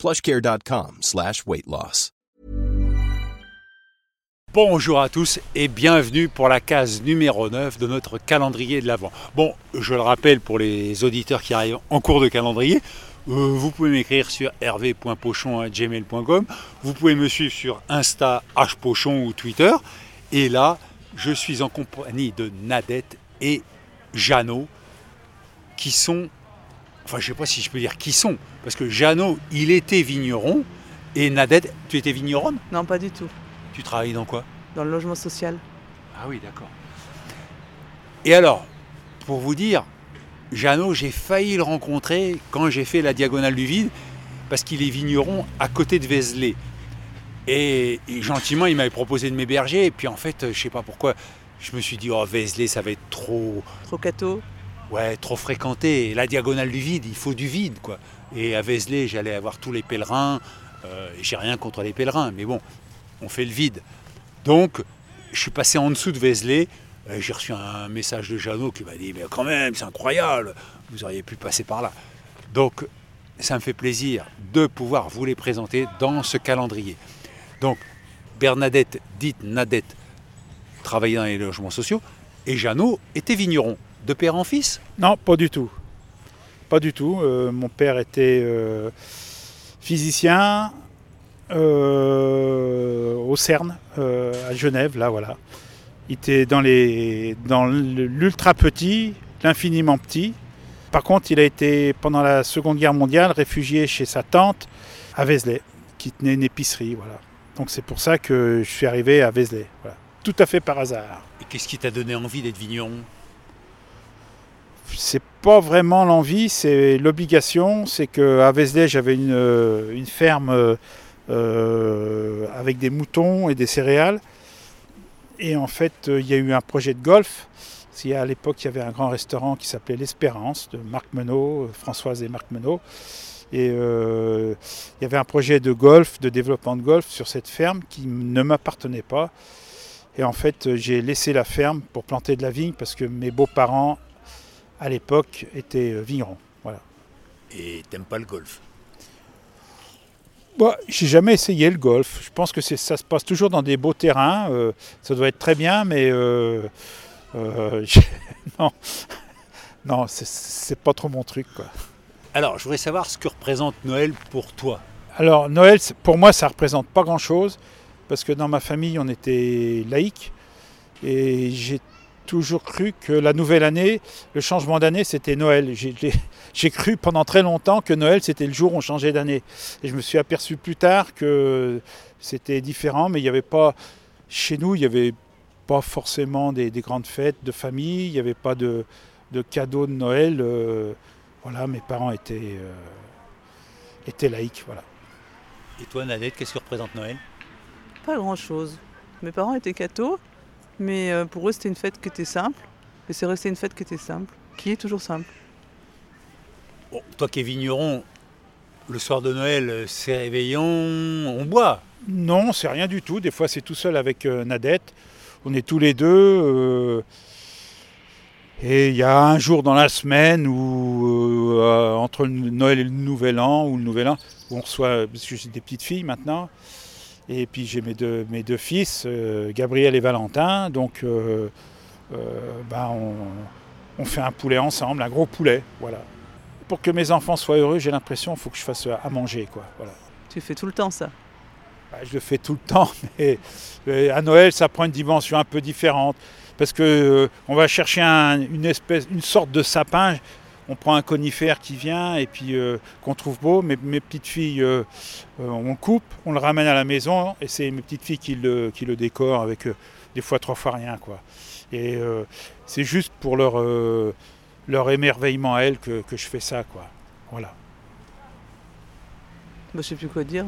plushcare.com slash. Bonjour à tous et bienvenue pour la case numéro 9 de notre calendrier de l'Avent. Bon, je le rappelle pour les auditeurs qui arrivent en cours de calendrier, euh, vous pouvez m'écrire sur hervé.pochon.gmail.com, vous pouvez me suivre sur Insta, hpochon ou Twitter, et là, je suis en compagnie de Nadette et Jeannot, qui sont, enfin je ne sais pas si je peux dire qui sont, parce que Jeannot, il était vigneron, et Nadette, tu étais vigneronne? Non, pas du tout. Tu travailles dans quoi? Dans le logement social. Ah oui, d'accord. Et alors, pour vous dire, Jeannot, j'ai failli le rencontrer quand j'ai fait la diagonale du vide, parce qu'il est vigneron à côté de Vézelay. Et, et gentiment, il m'avait proposé de m'héberger, et puis en fait, je sais pas pourquoi, je me suis dit, oh, Vézelay, ça va être trop, Trop cato. Ouais, trop fréquenté. La diagonale du vide, il faut du vide, quoi. Et à Vézelay, j'allais avoir tous les pèlerins. Euh, j'ai rien contre les pèlerins, mais bon, on fait le vide. Donc, je suis passé en dessous de Vézelay. euh, J'ai reçu un message de Jeannot qui m'a dit Mais quand même, c'est incroyable, vous auriez pu passer par là. Donc, ça me fait plaisir de pouvoir vous les présenter dans ce calendrier. Donc, Bernadette, dite Nadette, travaillait dans les logements sociaux, et Jeannot était vigneron, de père en fils? Non, pas du tout. Pas du tout. Euh, mon père était euh, physicien euh, au CERN, euh, à Genève, là, voilà. Il était dans les dans l'ultra petit, l'infiniment petit. Par contre, il a été, pendant la Seconde Guerre mondiale, réfugié chez sa tante à Vézelay, qui tenait une épicerie, voilà. Donc c'est pour ça que je suis arrivé à Vézelay, voilà. Tout à fait par hasard. Et qu'est-ce qui t'a donné envie d'être vigneron? C'est pas vraiment l'envie, c'est l'obligation. C'est qu'à Vézelay, j'avais une, ferme euh, euh, avec des moutons et des céréales. Et en fait, euh, il y a eu un projet de golf. À l'époque, il y avait un grand restaurant qui s'appelait L'Espérance de Marc Menot, Françoise et Marc Menot. Et il y avait un projet de golf, de développement de golf sur cette ferme qui ne m'appartenait pas. Et en fait, j'ai laissé la ferme pour planter de la vigne parce que mes beaux-parents à l'époque était euh, vigneron. Voilà. Et t'aimes pas le golf? Bon, j'ai jamais essayé le golf. Je pense que ça se passe toujours dans des beaux terrains. euh, ça doit être très bien, mais euh, euh, non, non, c'est- pas trop mon truc. Quoi. Alors, je voudrais savoir ce que représente Noël pour toi. Alors Noël, pour moi, ça représente pas grand-chose parce que dans ma famille, on était laïcs et j'ai toujours cru que la nouvelle année, le changement d'année, c'était Noël. J'ai- cru pendant très longtemps que Noël, c'était le jour où on changeait d'année. Et je me suis aperçu plus tard que c'était différent, mais il n'y avait pas, chez nous, il n'y avait pas forcément des, des grandes fêtes de famille, il n'y avait pas de, de cadeaux de Noël. euh, voilà, mes parents étaient, euh, étaient laïcs. Voilà. Et toi, Nadette, qu'est-ce que représente Noël? Pas grand-chose. Mes parents étaient cathos, mais euh, pour eux, c'était une fête qui était simple. Et c'est resté une fête qui était simple, qui est toujours simple. Bon, Toi qui es vigneron, le soir de Noël, euh, c'est réveillon, on boit. Non, c'est rien du tout. Des fois, c'est tout seul avec euh, Nadette. On est tous les deux. euh, et il y a un jour dans la semaine où, euh, entre le Noël et le Nouvel An, ou le Nouvel An, où on reçoit, parce que j'ai des petites filles maintenant, et puis j'ai mes deux, mes deux fils, euh, Gabriel et Valentin, donc euh, euh, ben, on, on fait un poulet ensemble, un gros poulet, voilà. Pour que mes enfants soient heureux, j'ai l'impression qu'il faut que je fasse à manger, quoi, voilà. Tu fais tout le temps ça? Bah, je le fais tout le temps, mais à Noël, ça prend une dimension un peu différente. Parce que euh, on va chercher un- une espèce, une sorte de sapin. On prend un conifère qui vient et puis euh, qu'on trouve beau. Mes, petites filles, euh, euh, on le coupe, on le ramène à la maison et c'est mes petites filles qui le, qui le décorent avec des fois trois fois rien, quoi. Et c'est juste pour leur, leur émerveillement à elles que, que je fais ça, quoi. Voilà. Bah, je sais plus quoi dire.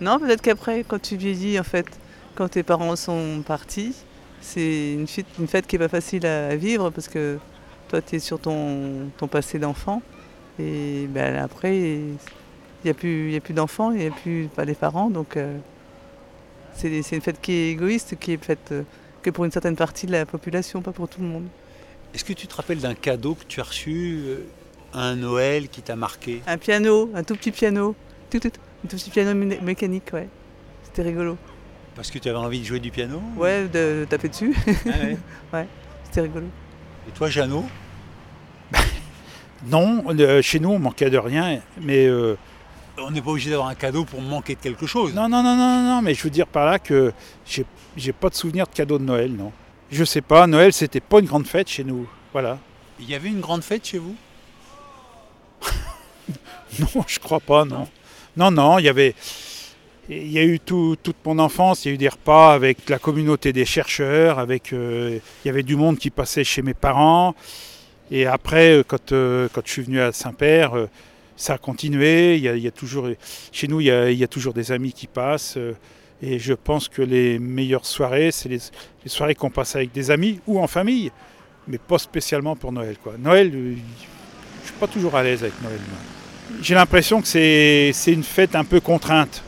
Non, peut-être qu'après, quand tu vieillis, en fait, quand tes parents sont partis, c'est une, fête- une fête qui est pas facile à vivre parce que toi, tu es sur ton, ton passé d'enfant. Et ben, après, il n'y a plus, plus d'enfants, il n'y a plus pas les parents. Donc, euh, c'est une fête qui est égoïste, qui est faite euh, que pour une certaine partie de la population, pas pour tout le monde. Est-ce que tu te rappelles d'un cadeau que tu as reçu euh, à un Noël qui t'a marqué? Un piano, un tout petit piano, tout, tout, un tout petit piano mé- mécanique, ouais. C'était rigolo. Parce que tu avais envie de jouer du piano? Ouais, de, de taper dessus, Ah ouais. c'était rigolo. Et toi, Jeannot Non, euh, chez nous, on manquait de rien, mais euh, On n'est pas obligé d'avoir un cadeau pour manquer de quelque chose. non, non, non, non, non, mais je veux dire par là que j'ai, j'ai pas de souvenir de cadeau de Noël, non. Je sais pas, Noël, c'était pas une grande fête chez nous, voilà. Il y avait une grande fête chez vous? Non, je crois pas, non. Non, non, il y avait. Il y a eu tout- toute mon enfance, il y a eu des repas avec la communauté des chercheurs, avec, euh, il y avait du monde qui passait chez mes parents. Et après, euh, quand, euh, quand je suis venu à Saint-Père, ça a continué. Il y a, toujours, chez nous, il y, a, toujours des amis qui passent. et je pense que les meilleures soirées, c'est les, soirées qu'on passe avec des amis ou en famille, mais pas spécialement pour Noël. Quoi. Noël, je suis pas toujours à l'aise avec Noël. J'ai l'impression que c'est une fête un peu contrainte.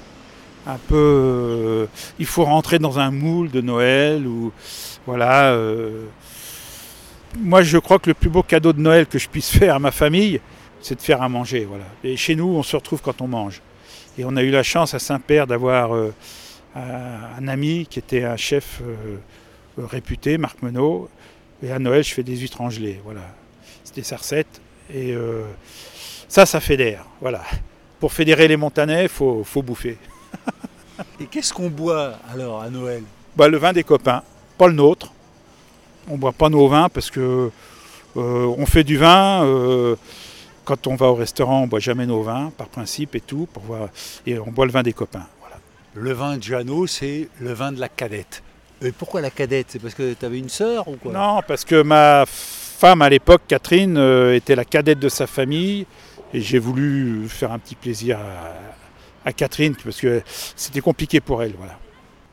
Un peu. euh, il faut rentrer dans un moule de Noël ou. Voilà. euh, moi, je crois que le plus beau cadeau de Noël que je puisse faire à ma famille, c'est de faire à manger. Voilà. Et chez nous, on se retrouve quand on mange. Et on a eu la chance à Saint-Père d'avoir euh, un ami qui était un chef réputé, Marc Menot. Et à Noël, je fais des huîtres en gelée. Voilà. C'était sa recette. Et ça, ça fédère. Voilà. Pour fédérer les Montanais, il faut, faut bouffer. Et qu'est-ce qu'on boit alors à Noël? Bah, le vin des copains, pas le nôtre. On boit pas nos vins parce que euh, on fait du vin. euh, quand on va au restaurant, on boit jamais nos vins, par principe et tout, pour voir. Et on boit le vin des copains. Voilà. Le vin de Jeannot, c'est le vin de la cadette. Et pourquoi la cadette? C'est parce que tu avais une sœur ou quoi? Non, parce que ma femme à l'époque, Catherine, euh, était la cadette de sa famille. Et j'ai voulu faire un petit plaisir à, à Catherine, parce que c'était compliqué pour elle. Voilà.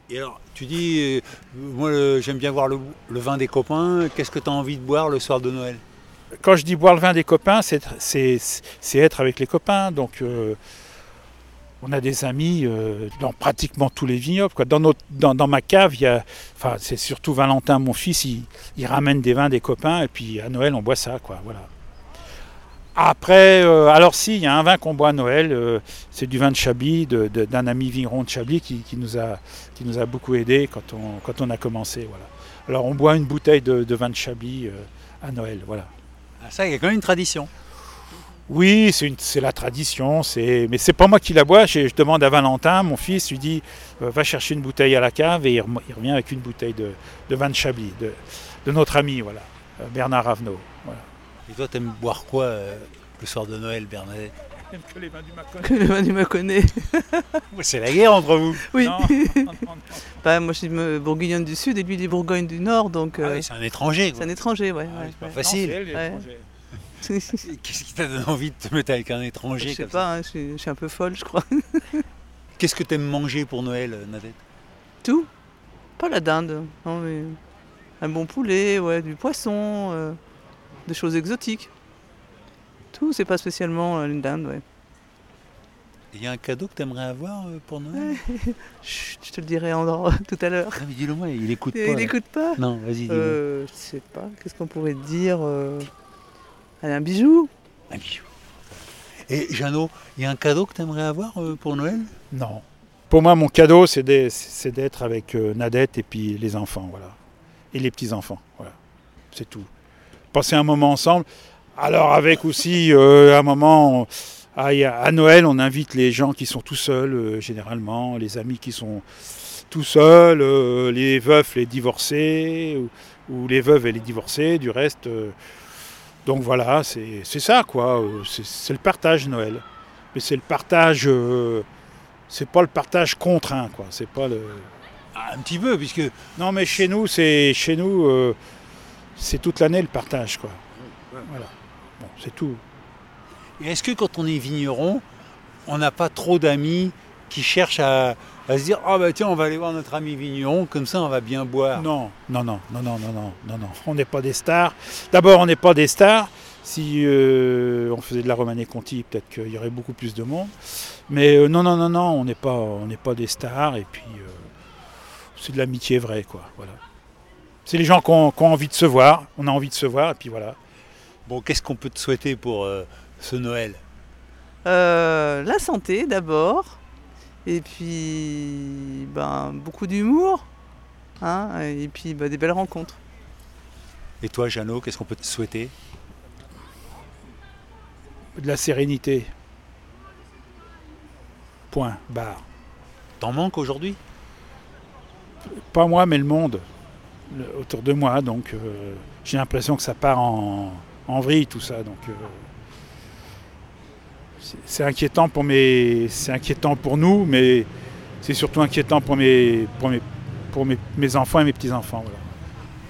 Et alors, tu dis, euh, moi j'aime bien boire le, le vin des copains. Qu'est-ce que tu as envie de boire le soir de Noël? Quand je dis boire le vin des copains, c'est être avec les copains. Donc, euh, on a des amis euh, dans pratiquement tous les vignobles. Quoi. Dans, notre, dans, dans ma cave, il y a, enfin, c'est surtout Valentin, mon fils, il, il ramène des vins des copains. Et puis à Noël, on boit ça. Quoi, voilà. Après, euh, alors si, il y a un vin qu'on boit à Noël, euh, c'est du vin de Chablis, de- de- d'un ami vigneron de Chablis qui, qui nous a, qui nous a beaucoup aidé quand on, quand on a commencé. Voilà. Alors on boit une bouteille de, de vin de Chablis euh, à Noël. Voilà. Ah, Ça, il y a quand même une tradition. Oui, c'est une- c'est la tradition, c'est mais c'est pas moi qui la bois. Je, je demande à Valentin, mon fils, lui dit va chercher une bouteille à la cave et il, revient avec une bouteille de, de vin de Chablis, de, de notre ami, voilà, Bernard Ravenot. Et toi, t'aimes boire quoi euh, le soir de Noël, Bernadette Que les vins du Macon. Que le vin du Mâconnais. C'est la guerre entre vous. Oui. Non, non, non, non. Bah, moi, je suis me- bourguignonne du sud et lui, il est Bourgogne du nord, donc Ah euh, oui, c'est un étranger. c'est un étranger, ouais. Ah, ouais, c'est pas ouais. facile. Les Ouais. je Qu'est-ce qui t'a donné envie de te mettre avec un étranger sais comme pas, hein, je, suis, je suis un peu folle, je crois. Qu'est-ce que t'aimes manger pour Noël, euh, Nadette? Tout. Pas la dinde, non, mais un bon poulet, ouais, du poisson, euh, des choses exotiques. Tout, c'est pas spécialement euh, une dinde, ouais. Il y a un cadeau que t'aimerais avoir euh, pour Noël? Chut, je te le dirai en, tout à l'heure. Non, mais dis-le moi, il écoute pas. Il là. n'écoute pas? Non, vas-y, dis-le. euh, Je sais pas, qu'est-ce qu'on pourrait dire euh, Un bijou Un bijou. Et Jeannot, il y a un cadeau que t'aimerais avoir euh, pour Noël? Non. Pour moi, mon cadeau, c'est d'être avec Nadette et puis les enfants, voilà. Et les petits-enfants, voilà. C'est tout. Passer un moment ensemble. Alors, avec aussi euh, un moment. à Noël, on invite les gens qui sont tout seuls, euh, généralement, les amis qui sont tout seuls, euh, les veufs, les divorcés, ou, ou les veuves et les divorcés, du reste. donc voilà, c'est ça, quoi. C'est le partage Noël. Mais c'est le partage. c'est pas le partage contraint, quoi. C'est pas le. Un petit peu, puisque Non, mais chez nous, c'est chez nous, c'est toute l'année le partage, quoi. Voilà. Bon, c'est tout. Et Est-ce que quand on est vigneron, on n'a pas trop d'amis qui cherchent à, à se dire oh bah tiens on va aller voir notre ami vigneron comme ça on va bien boire? Non, non, non, non, non, non, non, non, non. On n'est pas des stars. D'abord, on n'est pas des stars. Si euh, on faisait de la Romanée Conti, peut-être qu'il y aurait beaucoup plus de monde. Mais euh, non, non, non, non, on n'est pas, on pas des stars. Et puis, euh, c'est de l'amitié vraie, quoi. Voilà. C'est les gens qui ont, qui ont envie de se voir. On a envie de se voir, et puis voilà. Bon qu'est-ce qu'on peut te souhaiter pour euh, ce Noël? Euh, la santé d'abord, et puis ben, beaucoup d'humour, hein, et puis ben, des belles rencontres. Et toi Jeannot, qu'est-ce qu'on peut te souhaiter? De la sérénité. Point, barre. T'en manques aujourd'hui? Pas moi, mais le monde autour de moi. Donc, euh, j'ai l'impression que ça part en, en vrille, tout ça. Donc, euh, c'est- inquiétant pour mes, c'est inquiétant pour nous, mais c'est surtout inquiétant pour mes, pour mes, pour mes, mes enfants et mes petits enfants. Voilà.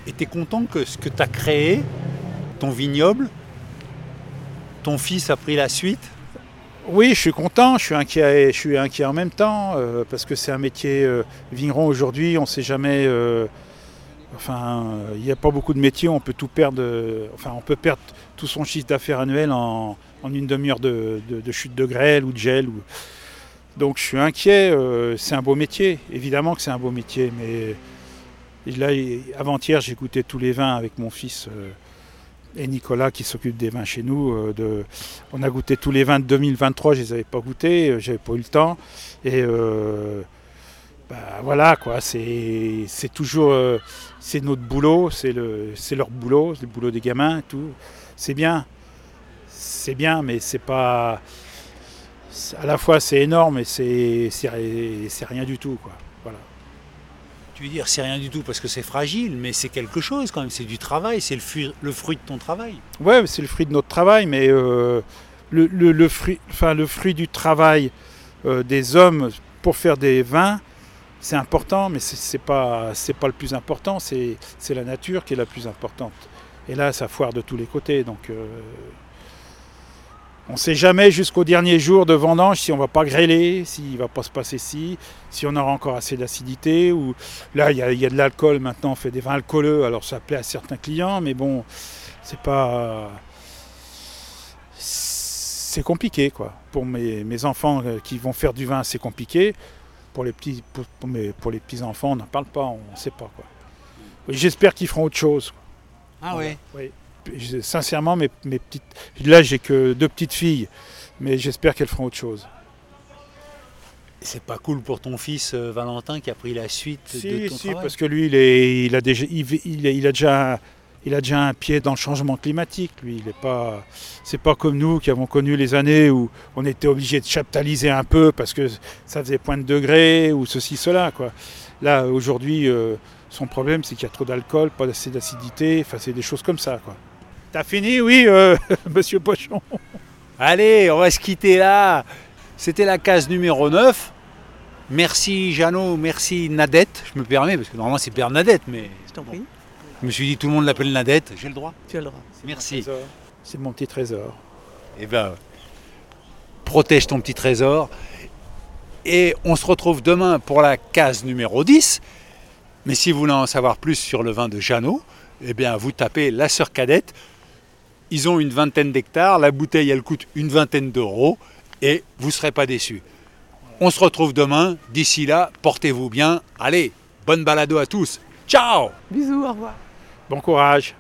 Et t'es content que ce que t'as créé, ton vignoble, ton fils a pris la suite? Oui, je suis content, je suis inquiet, je suis inquiet en même temps, euh, parce que c'est un métier euh, vigneron aujourd'hui, on ne sait jamais. euh, enfin, euh, il n'y a pas beaucoup de métiers, on peut tout perdre. euh, enfin, on peut perdre tout son chiffre d'affaires annuel en, une demi-heure de, chute de grêle ou de gel. Donc, je suis inquiet. euh, c'est un beau métier, évidemment que c'est un beau métier, mais là, avant-hier, j'ai goûté tous les vins avec mon fils. et Nicolas qui s'occupe des vins chez nous, on a goûté tous les vins de 2023, je les avais pas goûtés, j'avais pas eu le temps. Bah, voilà quoi, c'est toujours euh, c'est notre boulot, c'est le c'est leur boulot, c'est le boulot des gamins, et tout. C'est bien, c'est bien, mais c'est pas à la fois c'est énorme et c'est c'est ri- c'est rien du tout quoi. Voilà. Tu veux dire c'est rien du tout parce que c'est fragile, mais c'est quelque chose quand même, c'est du travail, c'est le fruit, le fruit de ton travail. Ouais, c'est le fruit de notre travail, mais euh, le, le- le fruit, enfin, le fruit du travail euh, des hommes pour faire des vins, c'est important, mais c'est pas, pas le plus important, c'est la nature qui est la plus importante. Et là, ça foire de tous les côtés, donc euh, on ne sait jamais jusqu'au dernier jour de vendange si on va pas grêler, s'il va pas se passer ci, si on aura encore assez d'acidité, ou là, il y, y a de l'alcool maintenant, on fait des vins alcooleux, alors ça plaît à certains clients, mais bon, c'est pas. C'est compliqué, quoi. Pour mes, mes enfants euh, qui vont faire du vin, c'est compliqué. Pour les petits, pour, pour mes- pour les petits enfants, on n'en parle pas, on ne sait pas, quoi. J'espère qu'ils feront autre chose. quoi. Ah ouais. Oui. Je- Sincèrement, mes, mes petites. Là, j'ai que deux petites filles, mais j'espère qu'elles feront autre chose. C'est pas cool pour ton fils euh, Valentin qui a pris la suite de Si, ton si, travail? parce que lui, il, est, il, a déjà, il a déjà, il a déjà un pied dans le changement climatique. Lui, il est pas, c'est pas comme nous qui avons connu les années où on était obligé de chaptaliser un peu parce que ça faisait point de degré ou ceci, cela. Quoi. Là, aujourd'hui, euh, son problème, c'est qu'il y a trop d'alcool, pas assez d'acidité, enfin, c'est des choses comme ça. Quoi. T'as fini, oui, euh, monsieur Pochon Allez, on va se quitter là. C'était la case numéro 9. Merci Jeannot, merci Nadette. Je me permets, parce que normalement c'est Bernadette, mais Je t'en prie, je me suis dit tout le monde l'appelle Nadette. J'ai le droit. tu as le droit. Merci. C'est mon petit trésor. Eh ben, protège ton petit trésor. Et on se retrouve demain pour la case numéro 10. Mais si vous voulez en savoir plus sur le vin de Jeannot, eh bien, vous tapez la sœur cadette. Ils ont une vingtaine d'hectares. La bouteille, elle coûte une vingtaine d'euros. Et vous ne serez pas déçus. On se retrouve demain. D'ici là, portez-vous bien. Allez, bonne balado à tous. Ciao Bisous, au revoir. Bom coragem.